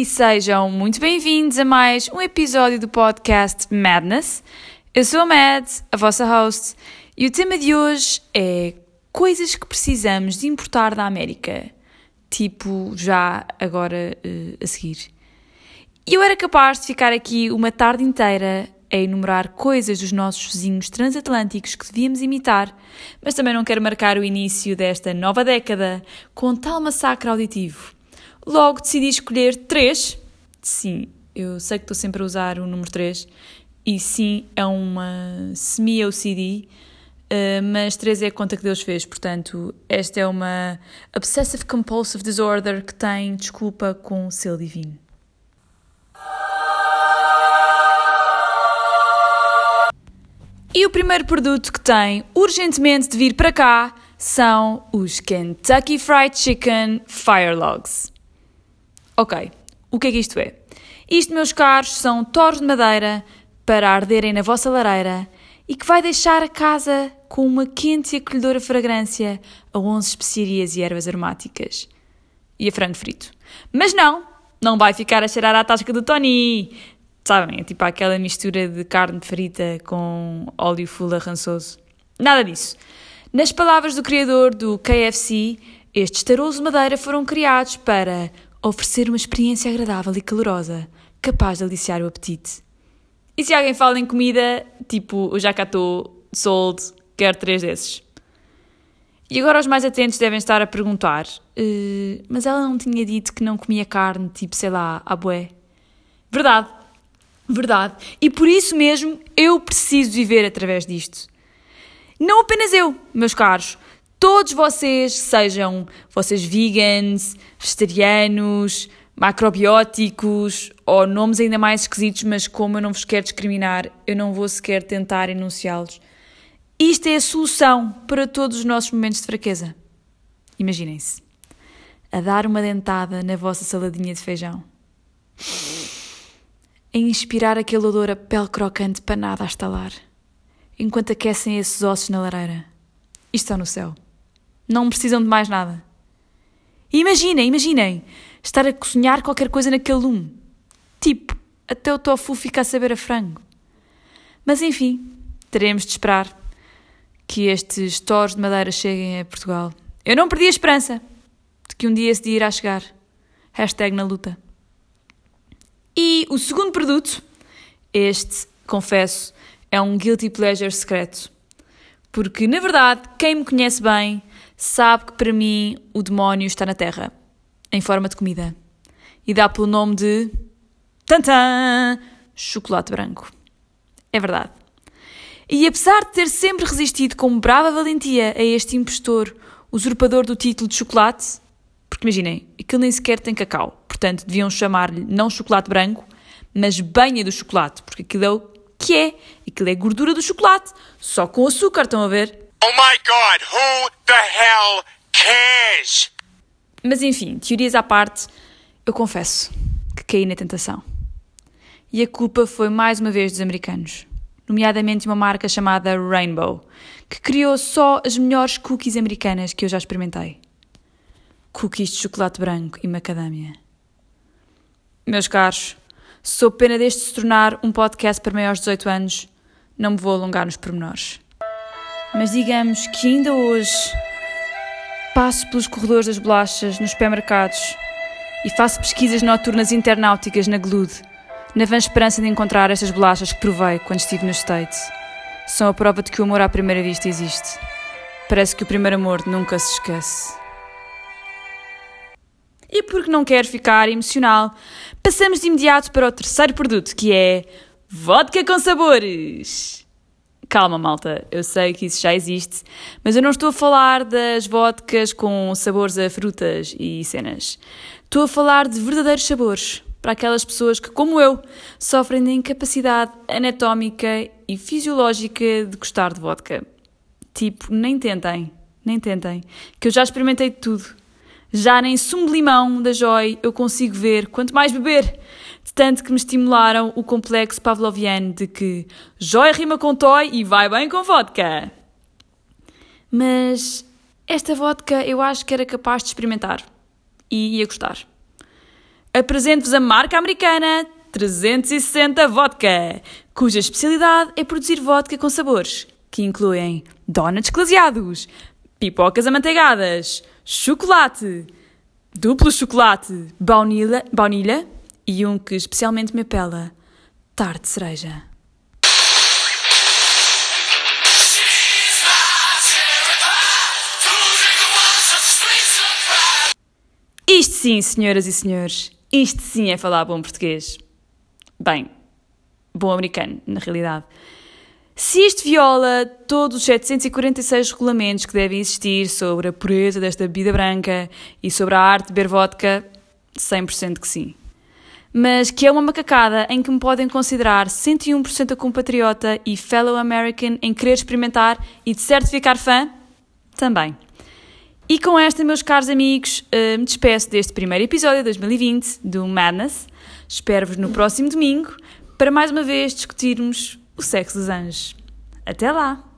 e sejam muito bem-vindos a mais um episódio do podcast Madness. Eu sou a Mad, a vossa host, e o tema de hoje é coisas que precisamos de importar da América, tipo já agora uh, a seguir. Eu era capaz de ficar aqui uma tarde inteira a enumerar coisas dos nossos vizinhos transatlânticos que devíamos imitar, mas também não quero marcar o início desta nova década com tal massacre auditivo. Logo decidi escolher três. Sim, eu sei que estou sempre a usar o número 3 e sim, é uma semi-OCD, eh, mas 3 é a conta que Deus fez, portanto, esta é uma Obsessive Compulsive Disorder que tem desculpa com o selo divino. E o primeiro produto que tem urgentemente de vir para cá são os Kentucky Fried Chicken Fire Logs. Ok, o que é que isto é? Isto, meus caros, são torres de madeira para arderem na vossa lareira e que vai deixar a casa com uma quente e acolhedora fragrância a 11 especiarias e ervas aromáticas. E a frango frito. Mas não, não vai ficar a cheirar à tasca do Tony. Sabem, é tipo aquela mistura de carne frita com óleo full arrançoso. Nada disso. Nas palavras do criador do KFC, estes tarolos de madeira foram criados para oferecer uma experiência agradável e calorosa, capaz de aliciar o apetite. E se alguém fala em comida, tipo o jacatô, sold, quer três desses. E agora os mais atentos devem estar a perguntar: uh, mas ela não tinha dito que não comia carne, tipo, sei lá, a bué? Verdade, verdade. E por isso mesmo eu preciso viver através disto. Não apenas eu, meus caros todos vocês, sejam vocês vegans, vegetarianos, macrobióticos ou nomes ainda mais esquisitos, mas como eu não vos quero discriminar, eu não vou sequer tentar enunciá-los. Isto é a solução para todos os nossos momentos de fraqueza. Imaginem-se a dar uma dentada na vossa saladinha de feijão, a inspirar aquele odor a pele crocante panada a estalar, enquanto aquecem esses ossos na lareira. Isto está no céu. Não precisam de mais nada. Imaginem, imaginem, estar a cozinhar qualquer coisa naquele lume. Tipo, até o tofu fica a saber a frango. Mas enfim, teremos de esperar que estes torres de madeira cheguem a Portugal. Eu não perdi a esperança de que um dia esse dia irá chegar. Hashtag na luta. E o segundo produto, este, confesso, é um guilty pleasure secreto. Porque, na verdade, quem me conhece bem sabe que para mim o demónio está na Terra, em forma de comida. E dá pelo nome de. Tantã! Chocolate branco. É verdade. E apesar de ter sempre resistido com brava valentia a este impostor, usurpador do título de chocolate, porque imaginem, aquilo nem sequer tem cacau, portanto deviam chamar-lhe não chocolate branco, mas banha do chocolate, porque aquilo é o que é, aquilo é gordura do chocolate, só com açúcar, estão a ver? Oh my god, who the hell cares? Mas enfim, teorias à parte, eu confesso que caí na tentação. E a culpa foi mais uma vez dos americanos, nomeadamente uma marca chamada Rainbow, que criou só as melhores cookies americanas que eu já experimentei. Cookies de chocolate branco e macadâmia. Meus caros, sou pena deste se tornar um podcast para maiores de 18 anos, não me vou alongar nos pormenores. Mas digamos que ainda hoje passo pelos corredores das bolachas nos supermercados e faço pesquisas noturnas internauticas na Glued, na vã esperança de encontrar estas bolachas que provei quando estive nos States. São a prova de que o amor à primeira vista existe. Parece que o primeiro amor nunca se esquece. E porque não quero ficar emocional, passamos de imediato para o terceiro produto, que é vodka com sabores. Calma, malta, eu sei que isso já existe, mas eu não estou a falar das vodkas com sabores a frutas e cenas. Estou a falar de verdadeiros sabores para aquelas pessoas que, como eu, sofrem de incapacidade anatómica e fisiológica de gostar de vodka. Tipo, nem tentem, nem tentem, que eu já experimentei tudo. Já nem sumo de limão da Joy eu consigo ver quanto mais beber de tanto que me estimularam o complexo pavloviano de que jóia rima com toy e vai bem com vodka. Mas esta vodka eu acho que era capaz de experimentar e ia gostar. Apresento-vos a marca americana 360 Vodka, cuja especialidade é produzir vodka com sabores, que incluem donuts glaseados, pipocas amanteigadas, chocolate, duplo chocolate, baunilha, baunilha e um que especialmente me apela, tarte cereja. Isto sim, senhoras e senhores, isto sim é falar bom português. Bem, bom americano, na realidade. Se isto viola todos os 746 regulamentos que devem existir sobre a pureza desta bebida branca e sobre a arte de beber vodka, 100% que sim. Mas que é uma macacada em que me podem considerar 101% a compatriota e fellow American em querer experimentar e de certo ficar fã? Também. E com esta, meus caros amigos, eh, me despeço deste primeiro episódio de 2020 do Madness. Espero-vos no próximo domingo para mais uma vez discutirmos o sexo dos anjos. Até lá!